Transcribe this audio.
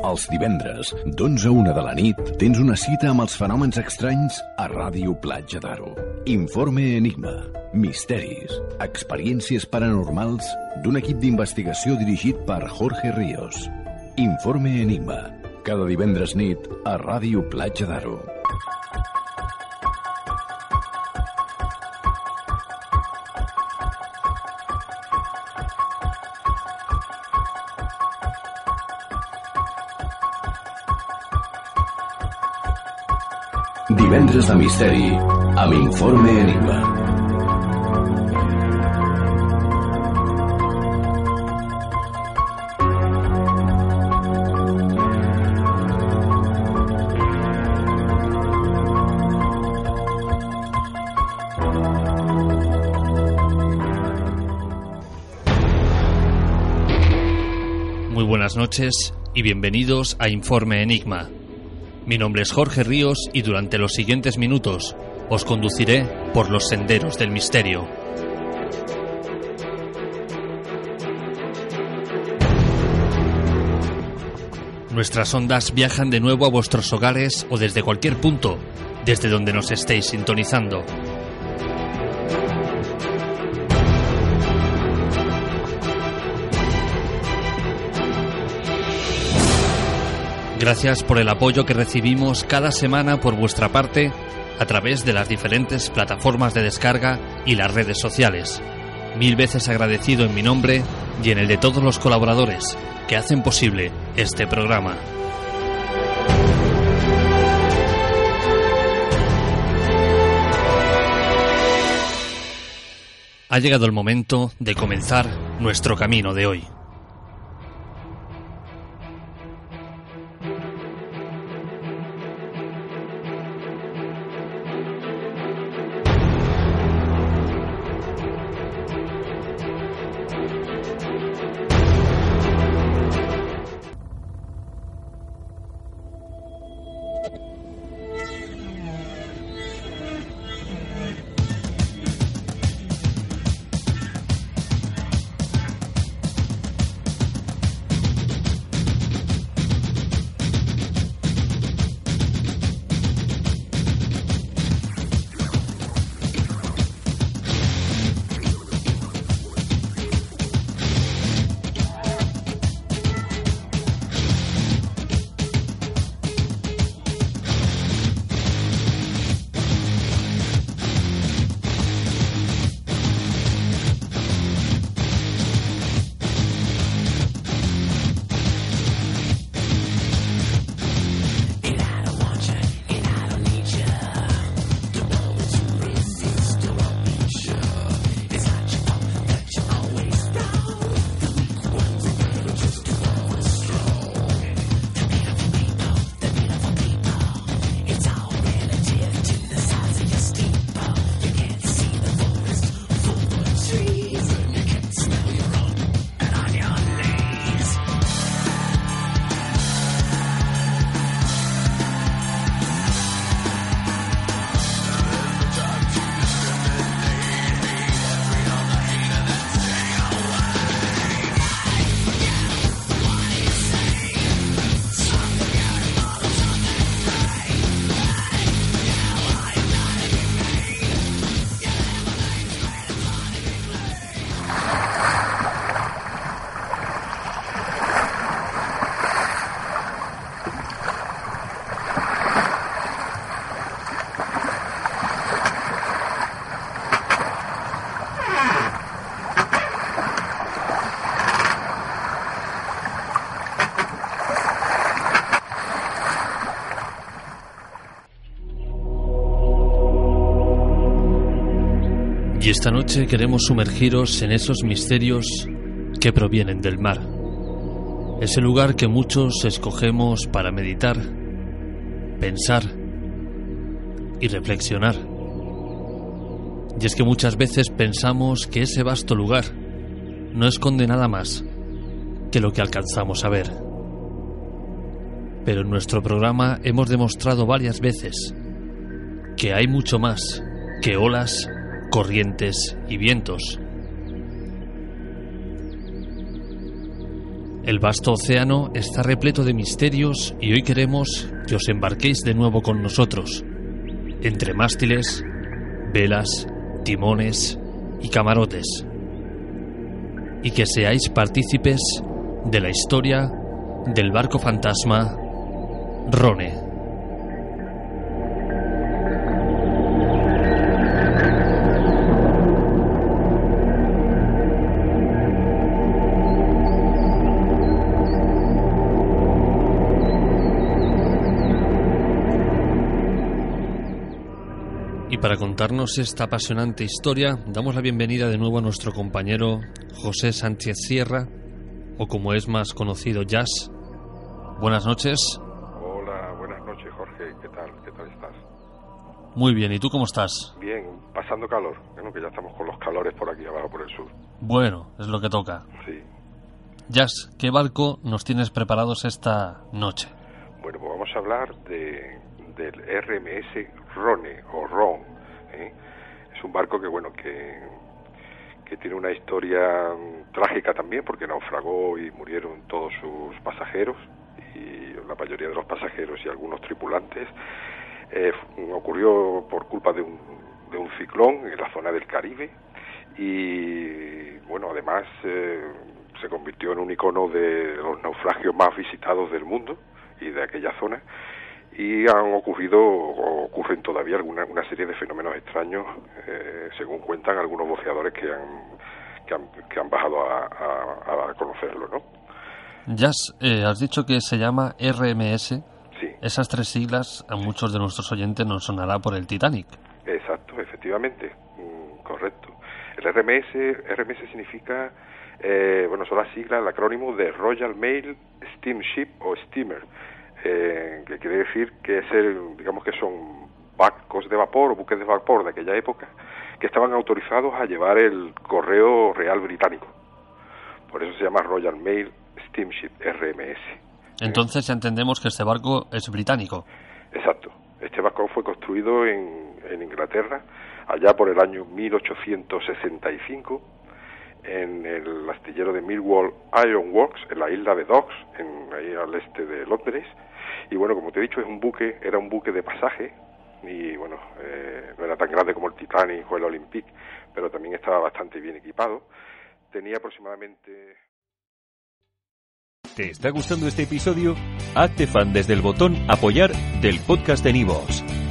Els divendres, d'11 a 1 de la nit, tens una cita amb els fenòmens estranys a Ràdio Platja d'Aro. Informe Enigma, misteris, experiències paranormals d'un equip d'investigació dirigit per Jorge Ríos. Informe Enigma, cada divendres nit a Ràdio Platja d'Aro. Divendres de misteri amb Informe Enigma. Muy buenas noches y bienvenidos a Informe Enigma. Mi nombre es Jorge Ríos y durante los siguientes minutos os conduciré por los senderos del misterio. Nuestras ondas viajan de nuevo a vuestros hogares o desde cualquier punto, desde donde nos estéis sintonizando. Gracias por el apoyo que recibimos cada semana por vuestra parte a través de las diferentes plataformas de descarga y las redes sociales. Mil veces agradecido en mi nombre y en el de todos los colaboradores que hacen posible este programa. Ha llegado el momento de comenzar nuestro camino de hoy. Y esta noche queremos sumergiros en esos misterios que provienen del mar. Ese lugar que muchos escogemos para meditar, pensar y reflexionar. Y es que muchas veces pensamos que ese vasto lugar no esconde nada más que lo que alcanzamos a ver. Pero en nuestro programa hemos demostrado varias veces que hay mucho más que olas corrientes y vientos. El vasto océano está repleto de misterios y hoy queremos que os embarquéis de nuevo con nosotros, entre mástiles, velas, timones y camarotes, y que seáis partícipes de la historia del barco fantasma Rone. Para contarnos esta apasionante historia, damos la bienvenida de nuevo a nuestro compañero José Sánchez Sierra, o como es más conocido, Jazz. Buenas noches. Hola, buenas noches Jorge, ¿qué tal? ¿Qué tal estás? Muy bien, ¿y tú cómo estás? Bien, pasando calor, bueno, que ya estamos con los calores por aquí abajo, por el sur. Bueno, es lo que toca. Sí. Jazz, ¿qué barco nos tienes preparados esta noche? Bueno, pues vamos a hablar de, del RMS Rone o Ron. ¿Eh? Es un barco que, bueno, que, que tiene una historia trágica también porque naufragó y murieron todos sus pasajeros y la mayoría de los pasajeros y algunos tripulantes. Eh, ocurrió por culpa de un, de un ciclón en la zona del Caribe y, bueno, además eh, se convirtió en un icono de los naufragios más visitados del mundo y de aquella zona y han ocurrido o ocurren todavía alguna una serie de fenómenos extraños eh, según cuentan algunos boceadores que han que han, que han bajado a, a, a conocerlo, ¿no? Jazz, eh, has dicho que se llama RMS. Sí, Esas tres siglas a muchos de nuestros oyentes nos sonará por el Titanic. exacto, efectivamente, mm, correcto. El RMS, RMS significa, eh, bueno, son las siglas, el acrónimo de Royal Mail Steamship o Steamer, eh, que quiere decir que es el, digamos que son barcos de vapor o buques de vapor de aquella época que estaban autorizados a llevar el correo real británico. Por eso se llama Royal Mail Steamship RMS. Entonces entendemos que este barco es británico. Exacto. Este barco fue construido en, en Inglaterra allá por el año 1865 en el astillero de Millwall Iron Works en la isla de Docks, en, ahí al este de Londres. Y bueno, como te he dicho, es un buque, era un buque de pasaje y bueno, eh, no era tan grande como el Titanic o el Olympic, pero también estaba bastante bien equipado. Tenía aproximadamente ¿Te está gustando este episodio? Hazte fan desde el botón Apoyar del podcast de Nivos.